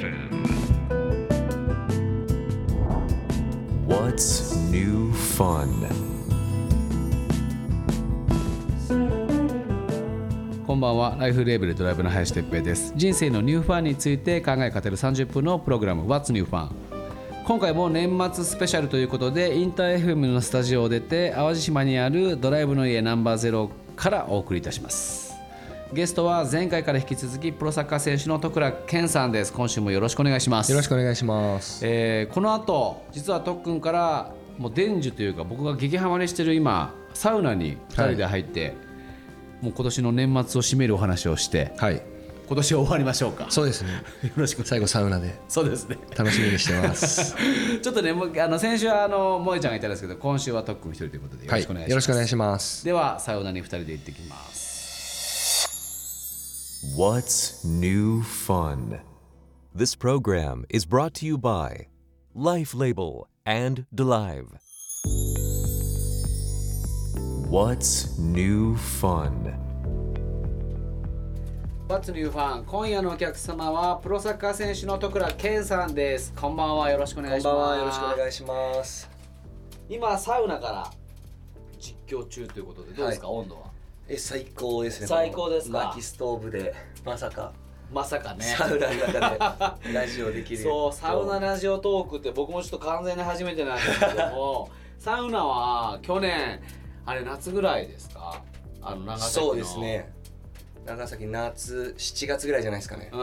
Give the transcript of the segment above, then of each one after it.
FM. What's new fun? こんばんはライフレーベルドライブの林哲平です人生のニューファンについて考え語る30分のプログラム What's New Fun? 今回も年末スペシャルということでインター FM のスタジオを出て淡路島にあるドライブの家ナンバーゼロからお送りいたしますゲストは前回から引き続きプロサッカー選手の徳倉健さんです今週もよろしくお願いしますよろしくお願いします。えーこの後実は特訓からもう伝授というか僕が激ハマりしてる今サウナに2人で入って、もう今年の年末を締めるお話をしてはい。今年は終わりましょうかそうですね。よろしく最後サウナでそうですね楽しみにしてます。ちょっとねもうあの先週はあの萌ちゃんがいたんですけど今週は特訓一人ということでよろはい。しくお願いします、よろしくお願いします。ではサウナに2 人で行ってきます What's new fun? This program is brought to you by Life Label and Delive. What's new fun? What's New Fun 今夜のお客様はプロサッカー選手の徳倉健さんですこんばんはよろしくお願いしますいします。今サウナから実況中ということでどうですか、温度は え最高ですね。最高ですか？薪ストーブでまさかまさかねサウナの中で ラジオできる。そうサウナラジオトークって僕もちょっと完全に初めてなんですけどもサウナは去年あれ夏ぐらいですか？あの長崎のそうですね。長崎夏7月ぐらいじゃないですかね。うん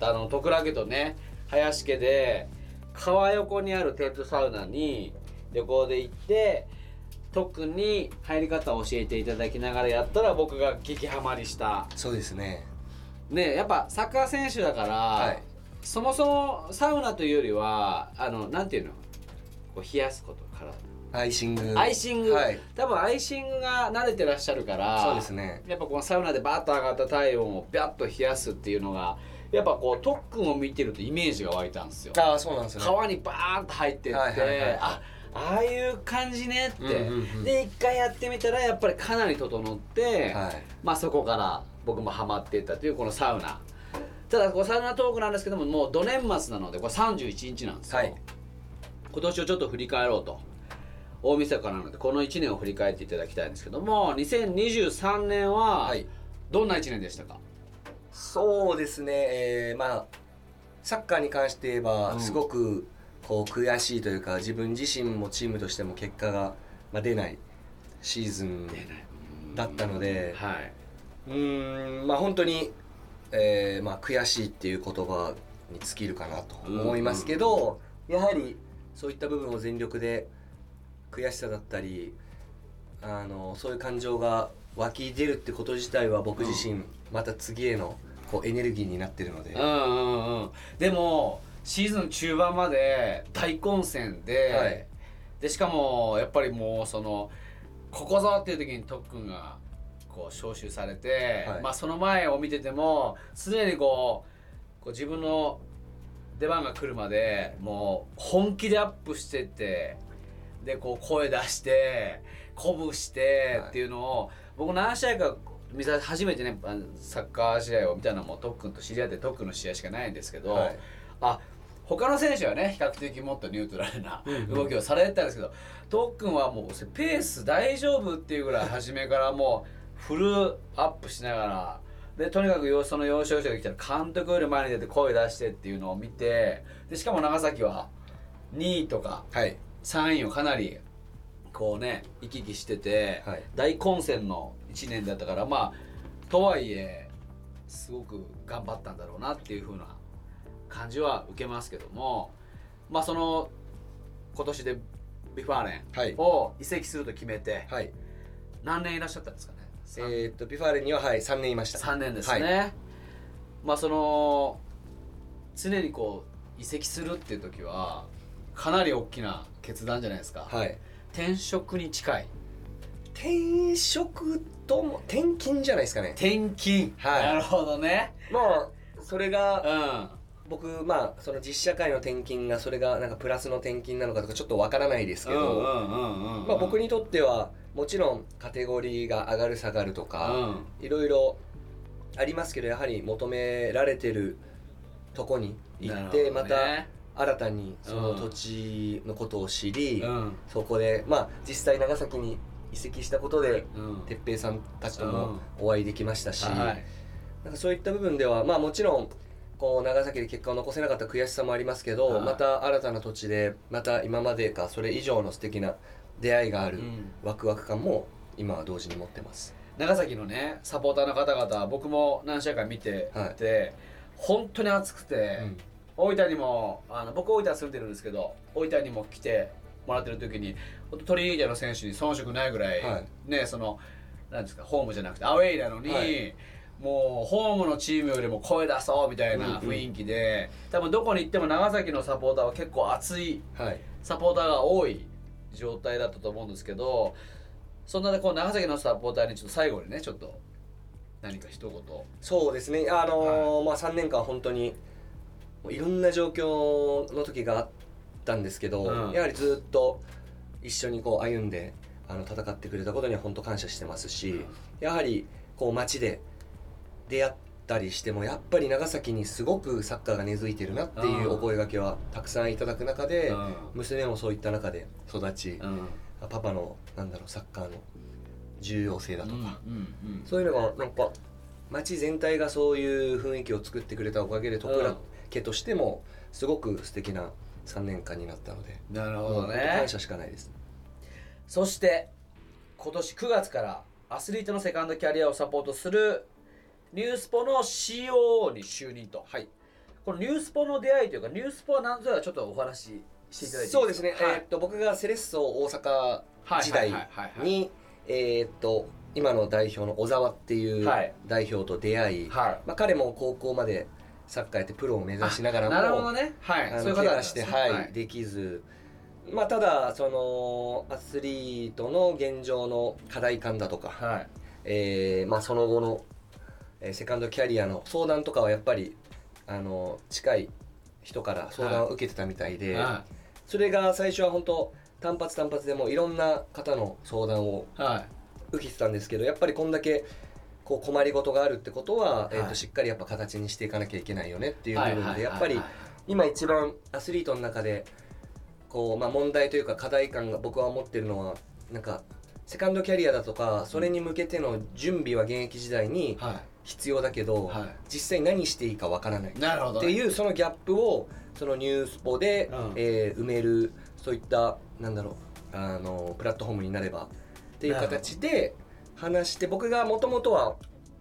あの徳良家とね林家で川横にあるテントサウナに旅行で行って特に入り方を教えていただきながらやったら僕が激ハマりしたそうですね。ねやっぱサッカー選手だから、はいそもそもサウナというよりはあのなんていうの？こう冷やすことからアイシング。アイシング、はい。多分アイシングが慣れてらっしゃるからそうですね。やっぱこのサウナでバーッと上がった体温をビャッと冷やすっていうのがやっぱこう特訓を見てるとイメージが湧いたんですよああそうなんですね。川にバーンと入ってって、はいはいはいはいあああいう感じねって、うんうんうん。で一回やってみたらやっぱりかなり整って、はい。まあそこから僕もハマっていったというこのサウナ。ただこうサウナトークなんですけどももう土年末なのでこれ31日なんですよ、はい。今年をちょっと振り返ろうと。大晦日なのでこの1年を振り返っていただきたいんですけども2023年ははい。どんな1年でしたか、そうですね、えーまあサッカーに関して言えば、うん。すごくこう悔しいというか自分自身もチームとしても結果が、まあ、出ないシーズンだったのではい。うーんまあ本当に、えーまあ、悔しいっていう言葉に尽きるかなと思いますけど、やはりそういった部分を全力で悔しさだったりあのそういう感情が湧き出るってこと自体は僕自身、また次へのこうエネルギーになってるので、うんうんうん。でもシーズン中盤まで大混戦で、はい。でしかもやっぱりもうそのここぞっていう時に特訓がこう招集されて、はい。まあその前を見てても常にこうこう自分の出番が来るまでもう本気でアップしてってでこう声出して鼓舞してっていうのを、僕何試合か見さ初めてねサッカー試合を見たのも特訓と知り合って特訓の試合しかないんですけど、はい。あ他の選手はね比較的もっとニュートラルなうんうん。動きをされてたんですけど、特訓はもうペース大丈夫っていうぐらい初めからもうフルアップしながらでとにかくよその要所要所が来たら監督より前に出て声出してっていうのを見てでしかも長崎は2位とかはい。3位をかなりこうね行き来してて、はい。大混戦の1年だったからまあとはいえすごく頑張ったんだろうなっていう風な感じは受けますけどもまあその今年でビファーレはい。ンを移籍すると決めてはい。何年いらっしゃったんですかね？えーっとビファーレンには、はい、3年いました。3年ですね、はい。まあその常にこう移籍するっていう時はかなり大きな決断じゃないですか、はい。転職に近い。転職とも転勤じゃないですかね。転勤、はい。なるほどね。まあそれがうん僕まあその実社会の転勤がそれがなんかプラスの転勤なのかとかちょっとわからないですけど、まあ、僕にとってはもちろんカテゴリーが上がる下がるとか、いろいろありますけどやはり求められてるとこに行って、また新たにその土地のことを知り、うん。そこでまあ実際長崎に移籍したことでうん。哲平さんたちともお会いできましたし、はい。なんかそういった部分ではまあもちろんこう長崎で結果を残せなかった悔しさもありますけど、はい。また新たな土地でまた今までかそれ以上の素敵な出会いがあるうん。ワクワク感も今は同時に持ってます。長崎のねサポーターの方々僕も何試合か見てはい。て、本当に熱くて、うん。大分にもあの僕大分住んでるんですけど大分にも来てもらってる時に本当トリニーダの選手に遜色ないぐらい、はい。ねそのなんですかホームじゃなくてアウェイなのに、はいもうホームのチームよりも声出そうみたいな雰囲気で、多分どこに行っても長崎のサポーターは結構熱いはい。サポーターが多い状態だったと思うんですけどそんなこう長崎のサポーターにちょっと最後にねちょっと何か一言。そうですね。あのーまあ3年間本当にいろんな状況の時があったんですけど、うん。やはりずっと一緒にこう歩んであの戦ってくれたことには本当感謝してますし、やはりこう街で出会ったりしてもやっぱり長崎にすごくサッカーが根付いてるなっていうお声掛けはたくさんいただく中で、うん。娘もそういった中で育ち、うん。パパのなんだろうサッカーの重要性だとか、そういうのがなんか街全体がそういう雰囲気を作ってくれたおかげで徳良家としてもすごく素敵な3年間になったので、なるほどね。感謝しかないです。そして今年9月からアスリートのセカンドキャリアをサポートするニュースポの COO に就任と、はい、このニュースポの出会いというかニュースポは何ぞやちょっとお話ししていただいてそうですね、はい。えーっと僕がセレッソ大阪時代にえーっと今の代表の小沢っていうはい。代表と出会い、はい。まあ、彼も高校までサッカーやってプロを目指しながらもなるほどね。はい。あそういう方して、ねはい。できず、まあ、ただそのアスリートの現状の課題感だとか、はい。えーまあ、その後の、えーセカンドキャリアの相談とかはやっぱりあの近い人から相談を受けてたみたいで、はそれが最初は本当単発単発でもいろんな方の相談をいはい。受けてたんですけどやっぱりこんだけこう困りごとがあるってことは、えーはいとしっかりやっぱ形にしていかなきゃいけないよねっていう部分はいはいはいでやっぱり今一番アスリートの中でこう、まあ、問題というか課題感が僕は思ってるのはなんかセカンドキャリアだとかそれに向けての準備は現役時代には必要だけど、はい。実際何していいかわからない。いなるほどっていうそのギャップをそのニュースポで、うん。えー埋めるそういったなんだろうあのプラットフォームになればっていう形で話して僕がもともとは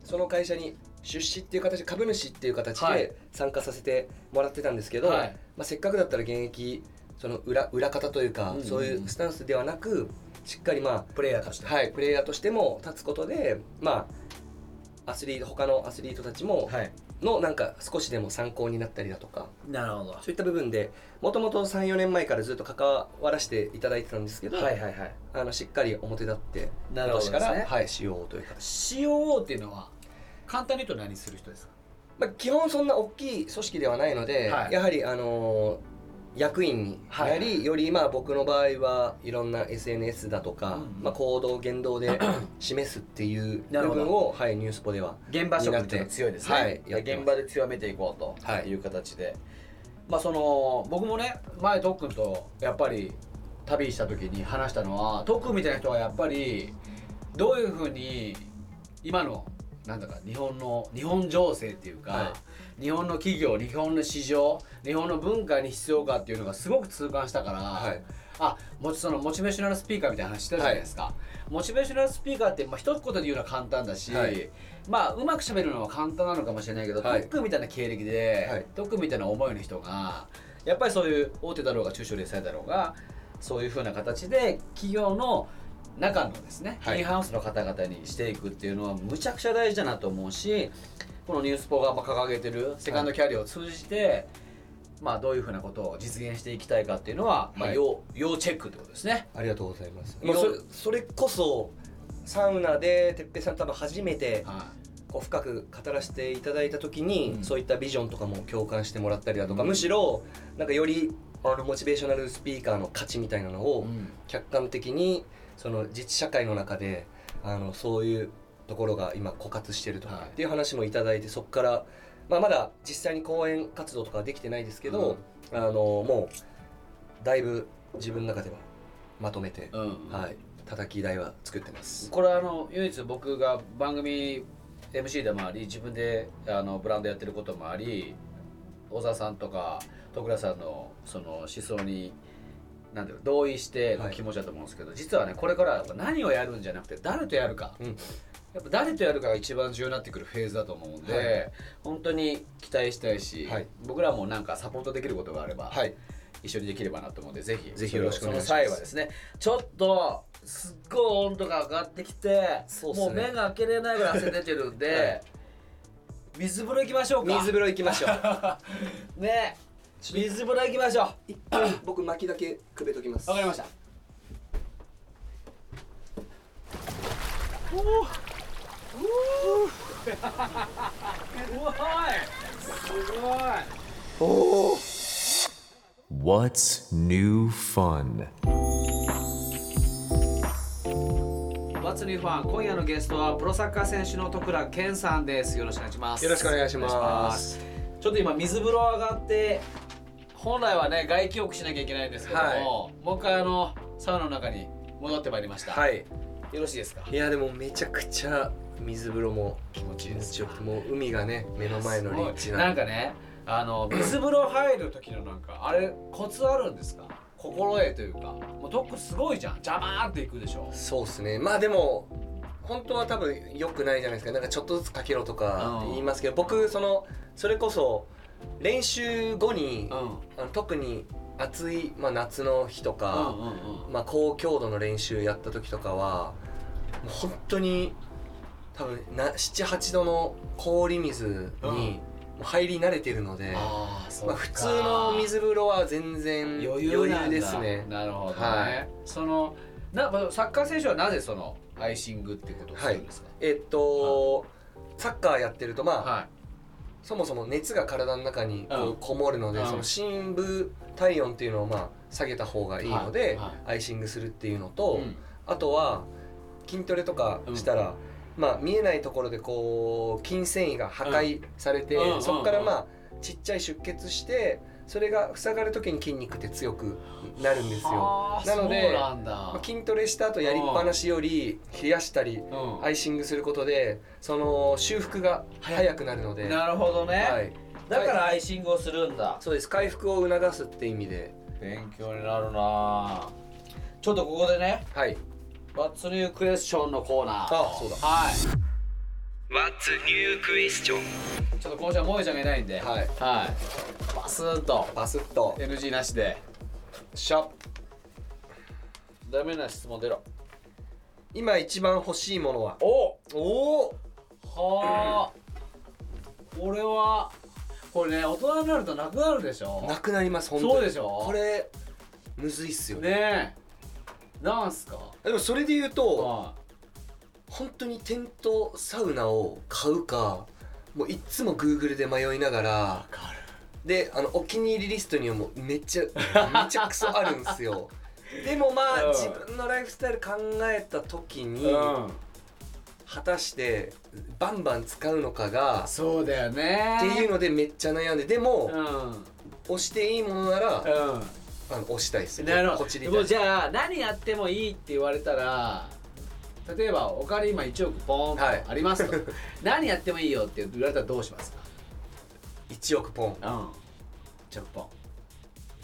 その会社に出資っていう形株主っていう形はい。で参加させてもらってたんですけど、はい。まあ、せっかくだったら現役その裏裏方というか、うんうんうん。そういうスタンスではなくしっかりまあプレイヤーとして。はい、プレイヤーとしても立つことで、まあ、アスリート他のアスリートたちもはい。のなんか少しでも参考になったりだとかなるほど。そういった部分でもともと34年前からずっと関わらせていただいてたんですけど、はいはいはい。あのしっかり表立ってなる今年から、ねはい、しようという形、COO っていうのは簡単に言うと何する人ですか？まあ、基本そんな大きい組織ではないので、はい。やはり、あのー役員になり、はい。よりまあ僕の場合はいろんな SNS だとか、うんうん。まあ、行動言動で 示すっていう部分を、はい、ニュースポでは現場職って強い。ですね、はい現場で強めていこうとはい。いう形で、まあその僕もね前とっくんとやっぱり旅した時に話したのはとっくんみたいな人はやっぱりどういうふうに今のなんだか日本の日本情勢っていうか、は日本の企業日本の市場日本の文化に必要かっていうのがすごく痛感したから、はい。あもちそのモチベーショナルスピーカーみたいな話してたじゃないですか、モチベーショナルスピーカーって、まあ、一言で言うのは簡単だし、はい。まあうまく喋るのは簡単なのかもしれないけど、はい。みたいな経歴で、はい。みたいな思いの人がやっぱりそういう大手だろうが中小零細だろうがそういうふうな形で企業の中のですね、はい。インハウスの方々にしていくっていうのはむちゃくちゃ大事だなと思うしこのニュースポがまあ掲げてるセカンドキャリアを通じて、まあ、どういうふうなことを実現していきたいかっていうのは、まあ、はい。要要チェックってことですね。ありがとうございます。いろもうそれそれこそサウナで哲平さん多分初めてはこう深く語らせていただいた時に、うん。そういったビジョンとかも共感してもらったりだとか、うん。むしろなんかよりあのモチベーショナルスピーカーの価値みたいなのいをうん。客観的にその自治社会の中であのそういうところが今枯渇してると、はい。っていう話もいただいてそこからまあ、まだ実際に講演活動とかはできてないですけど、あのもうだいぶ自分の中ではまとめて、うんうん。はい、叩き台は作ってます。これあの唯一僕が番組 MC でもあり自分であのブランドやってることもあり小沢さんとか徳倉さんのその思想になんだろう同意しての気持ちだと思うんですけど、実はねこれからは何をやるんじゃなくて誰とやるか、うん。やっぱ誰とやるかが一番重要になってくるフェーズだと思うんで、はい。本当に期待したいし、はい。僕らもなんかサポートできることがあれば、はい、一緒にできればなと思うのでぜひ。ぜひよろしくお願いします。その際はですねちょっとすっごい温度が上がってきてね。もう目が開けれないぐらい汗出てるんで、水風呂行きましょうか。水風呂行きましょう。ね水風呂行きましょう。一 旦僕巻きだけくべときます。わかりました。おおすごいおお。What's new fun? What's New Fun? 今夜のゲストはプロサッカー選手の徳倉健さんです。よろしくお願いします。よろしくお願いします。ちょっと今水風呂上がって本来はね外気浴しなきゃいけないんですけども、はい。もう一回あのサウナの中に戻ってまいりました、はい。よろしいですか？いやでもめちゃくちゃ水風呂も気持ちいいですよ。くてもう海がね目の前の立地な。んでなんかねあの 水風呂入る時のなんかあれコツあるんですか？心得というか。もうどっかすごいじゃん。ジャバーンっていくでしょ。そうですね。まあでも本当は多分良くないじゃないですか。なんかちょっとずつかけろとかうん言いますけど僕そのそれこそ練習後に、うん。あの特に暑い、まあ、夏の日とうんか、まあ、高強度の練習やった時とかはもう本当に多分な78度の氷水うん。に入り慣れてるので、あまあ、普通の水風呂は全然余裕ですね。なるほどね、はい。そのなまあサッカー選手はなぜそのアイシングってことをするんですか、えっと、サッカーやってるとまあ、はいそもそも熱が体の中にこうん。うこもるので、うん。その深部体温っていうのをまあ下げた方がいいので、はい。はい。アイシングするっていうのと、うん。あとは筋トレとかしたら、まあ見えないところでこう筋繊維が破壊されて、うん。そこからまあちっちゃい出血してそれが塞がる時に筋肉って強くなるんですよ。なのでまあ筋トレした後やりっぱなしより冷やしたりうん。アイシングすることでその修復が早くなるので、なるほどね、はい、だからアイシングをするんだ。そうです。回復を促すって意味で。勉強になるな。ちょっとここでね。はい「What's New Question」のコーナー。あそうだ。はい What's new question? ちょっと今週は萌えちゃんがいないんで。はい。はい。バスーンと。バスッと。NG なしで。シャッ。ダメな質問出ろ。今一番欲しいものは？お！おおはあ。これはこれね大人になるとなくなるでしょ。なくなります本当に。そうでしょ。これむずいっすよね。ねえ。なんすか？でもそれで言うとは本当にテントサウナを買うかもういっつもグーグルで迷いながらであのお気に入りリストにはもうめっちゃ めちゃくそあるんですよ。でもまあ、うん。自分のライフスタイル考えた時いに、うん。果たしてバンバン使うのかがそうだよね。っていうのでめっちゃ悩んででも、うん。押していいものなら、うあの押したいですんなるほこっちでどじゃあ何やってもいいって言われたら例えばお金今1億ポーンとはい。ありますと、何やってもいいよって言われたらどうしますか？1億ポン。うん。1億ポ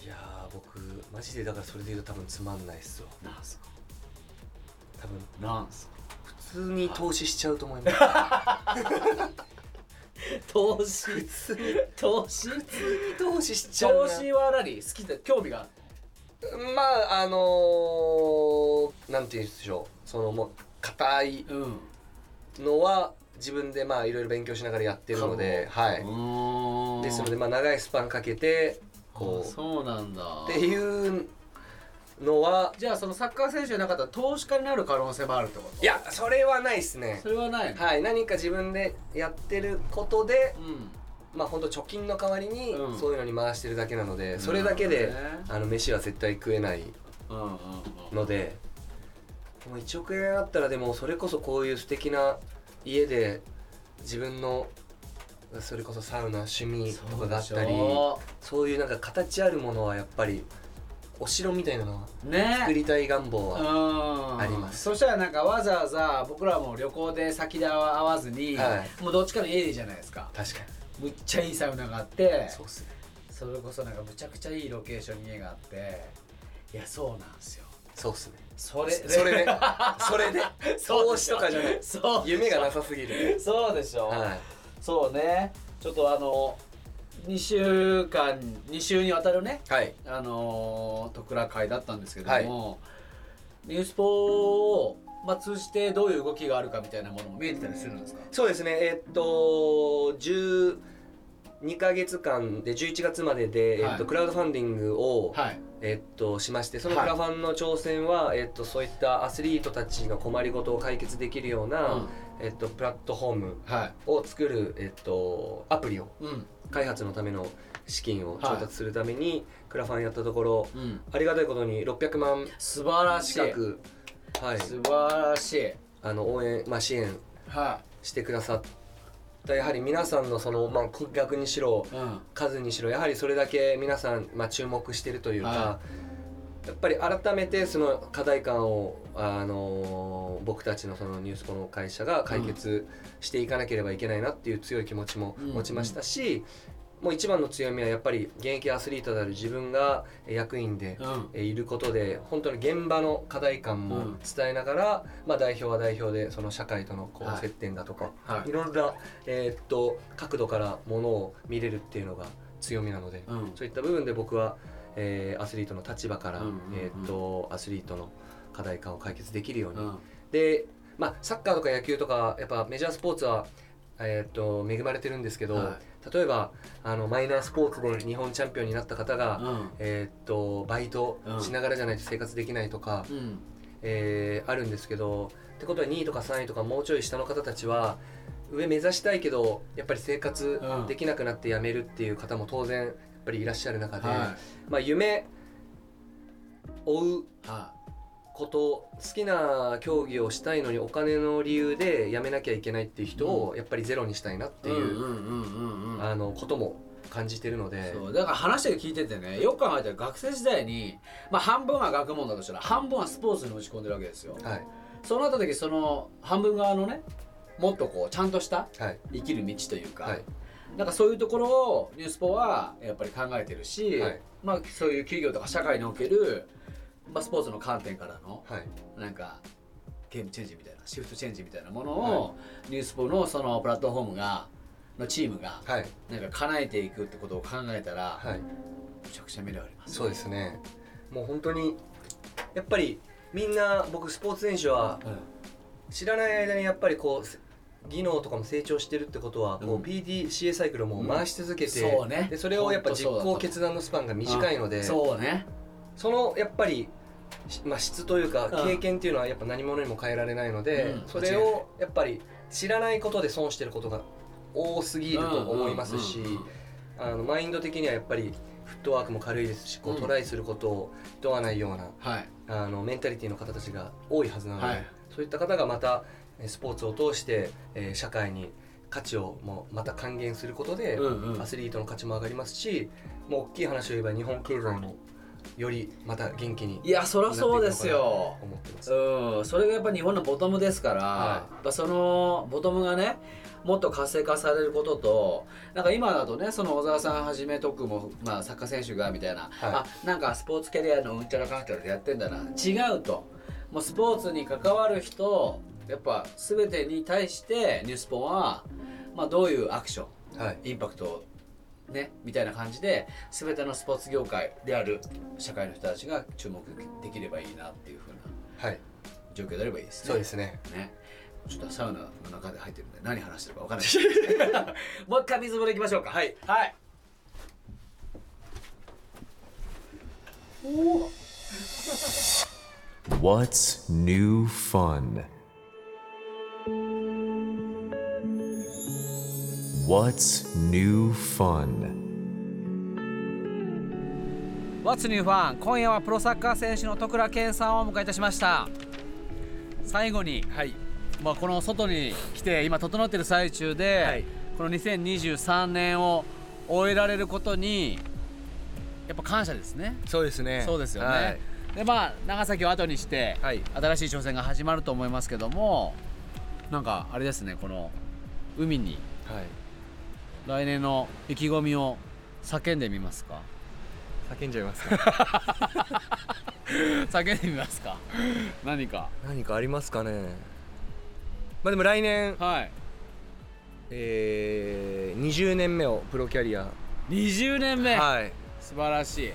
いやー僕マジでだからそれで言うと多分つまんないっすよンなんすか？多分。なんすか？普通に投資しちゃうと思います。投資？普通に。投資？普通に投資しちゃうな。投資は何？好きだ興味があるまああのー、なんて言うんでしょう。そのもう硬いうんのは自分でまあいろいろ勉強しながらやってるのではい。うん。ですのでまあ長いスパンかけてこう。そうなんだ。っていうのはじゃあそのサッカー選手じゃなかったら投資家になる可能性もあるってこと？いやそれはないですね。それはないの？はい何か自分でやってることでうん。まあ本当貯金の代わりにうん。そういうのに回してるだけなので、それだけで、ねあの飯は絶対食えないうんうんうん。のでもう1億円あったらでもそれこそこういう素敵な家で自分のそれこそサウナ趣味とかがあったりそういうなんか形あるものはやっぱりお城みたいなのはね。作りたい願望はうん。あります。そしたらなんかわざわざ僕らも旅行で先で会わずに、はもうどっちかの家でいいじゃないですか。確かむっちゃいいサウナがあってにそうっすね。それこそなんかむちゃくちゃいいロケーションに家があっていやそうなんですよ。そうっすねそれそれで。それで。投資とかじゃない。そう夢がなさすぎる。そうでしょ、はい。そうね。ちょっとあの2週間2週にわたるねはい。あのー、徳倉会だったんですけども、はい。ニュースポを、まあ、通じてどういう動きがあるかみたいなものも見えてたりするんですか？そうですね。えっと12ヶ月間で11月までで、はいえっと、クラウドファンディングを、はいえっと、しましてそのはい。クラファンの挑戦は、えっと、そういったアスリートたちの困りごとを解決できるような、うん。えっと、プラットフォームはを作る、えっと、アプリをいうん。開発のための資金を調達するために、クラファンやったところうん。ありがたいことに600万素晴らしい。はい、素晴らしい。あの応援、まあ、支援はしてくださったやはり皆さんのその、まあ、金額にしろいうん。数にしろやはりそれだけ皆さん、まあ、注目してるというか、はやっぱり改めてその課題感を、あのー僕たちのそのニュースコの会社が解決していかなければいけないなっていう強い気持ちもうん。持ちましたし、もう一番の強みはやっぱり現役アスリートである自分が役員でいることで本当に現場の課題感もうん。伝えながら、まあ、代表は代表でその社会とのこはい。う接点だとか、はい。い、ろんな、えーっと角度からものを見れるっていうのが強みなので、うん。そういった部分で僕は、えーアスリートの立場から、えーっとアスリートの課題感を解決できるように、うん。で、まあ、サッカーとか野球とかやっぱメジャースポーツは、えーっと恵まれてるんですけど、は例えばあのマイナースポーツで日本チャンピオンになった方が、うん。えーっとバイトしながらじゃないと生活できないとか、うん。えーあるんですけどってことは2位とか3位とかもうちょい下の方たちは上目指したいけどやっぱり生活うん。できなくなって辞めるっていう方も当然やっぱりいらっしゃる中で、はまあ、夢追うい。はこと好きな競技をしたいのにお金の理由で辞めなきゃいけないっていう人をやっぱりゼロにしたいなっていいう、あのことも感じてるので。そう。だから話で聞いててねよく考えたら学生時代に、まあ、半分は学問だとしたら半分はスポーツに打ち込んでるわけですよ。はい。そうなった時その半分側のねもっとこうちゃんとしたはい。生きる道というか、はい。なんかそういうところをニュースポはやっぱり考えてるし、はい。まあ、そういう企業とか社会における、まあ、スポーツの観点からのはい。なんかゲームチェンジみたいなシフトチェンジみたいなものを、ニュースポのそのプラットフォームがのチームがはい。なんか叶えていくってことを考えたら、はい。めちゃくちゃ魅力あります。そうですね。もう本当にやっぱりみんな僕スポーツ選手は知らない間にやっぱりこうせ技能とかも成長してるってことはこううん PDCA サイクルも回し続けて、そうね。でそれをやっぱ実行決断のスパンが短いので、そうねそのやっぱり、しまあ、質というかうん。経験っていうのはやっぱ何者にも変えられないので、うん。それをやっぱり知らないことで損してることが多すぎると思いますし、あのマインド的にはやっぱりフットワークも軽いですしこううん。トライすることを厭わないようなはい。あのメンタリティの方たちが多いはずなので、はい。そういった方がまたえースポーツを通して、えー社会に価値をもうまた還元することで、うんうん。アスリートの価値も上がりますしもう大きい話を言えば日本経済もよりまた元気にいやそりゃそうですよ。思ってます。うん。それがやっぱ日本のボトムですから、はい。やっぱそのボトムがねもっと活性化されることとなんか今だとねその小沢さんはじめ特も、まあ、サッカー選手がみたいな、はい。あなんかスポーツキャリアのうんちゃらかんちゃらでやってんだな。違うと。もうスポーツに関わる人やっぱ全てに対してニュースポンは、まあ、どういうアクションはい、インパクトをねみたいな感じで全てのスポーツ業界である社会の人たちが注目できればいいなっていう風なはい、状況であればいいですね。そうですね。ね。ちょっとサウナの中で入ってるんで何話してるか分からない。もう一回水風呂行きましょうか。はい。はい。What's new fun? What's new fun? What's New Fun? 今夜はプロサッカー選手の徳良健さんをお迎えいたしました。最後に、はい、まあ、この外に来て今整ってる最中で、はい。この2023年を終えられることにやっぱ感謝ですね。そうですね。そうですよね。はい。でまあ長崎を後にして、はい。新しい挑戦が始まると思いますけどもなんかあれですねこの海にはい来年の意気込みを叫んでみますか？叫んじゃいますか？叫んでみますか？何か？何かありますかね？まあでも来年、はい。えー、20年目をプロキャリア。20年目、はい。素晴らしい。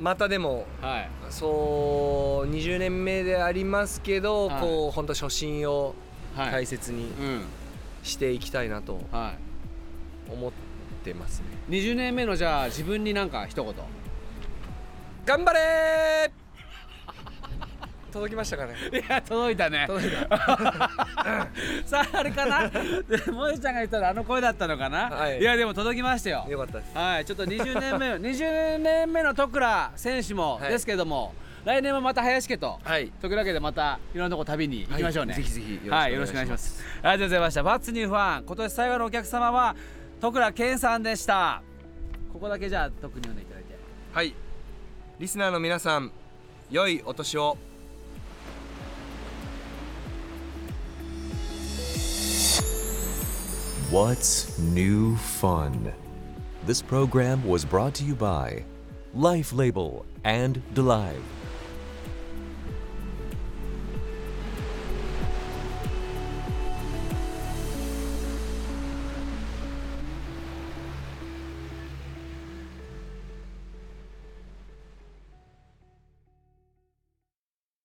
またでもはい。そう20年目でありますけど、はい。こう本当初心をはい。大切にうん。していきたいなと。は思ってますね。い20年目のじゃあ自分になんか一言。頑張れー！届きましたかね？いや届いたね。届いた。さああれかな？で萌ちゃんが言ったらあの声だったのかな、はい。やでも届きましたよ。よかったです。はいちょっと20年目20年目の戸倉選手もはい。ですけども、来年もまた林家とはい。というわけでまたいろんなとこ旅に行きましょうね、はい。ぜひぜひよろしくおはい、願いします。よろしくお願いします。ありがとうございました。バッツニューファン今年最後のお客様は戸倉健さんでしたここだけじゃあ特に読んでいただいてはいリスナーの皆さん良いお年を What's new fun? This program was brought to you by Life Label and DeLive.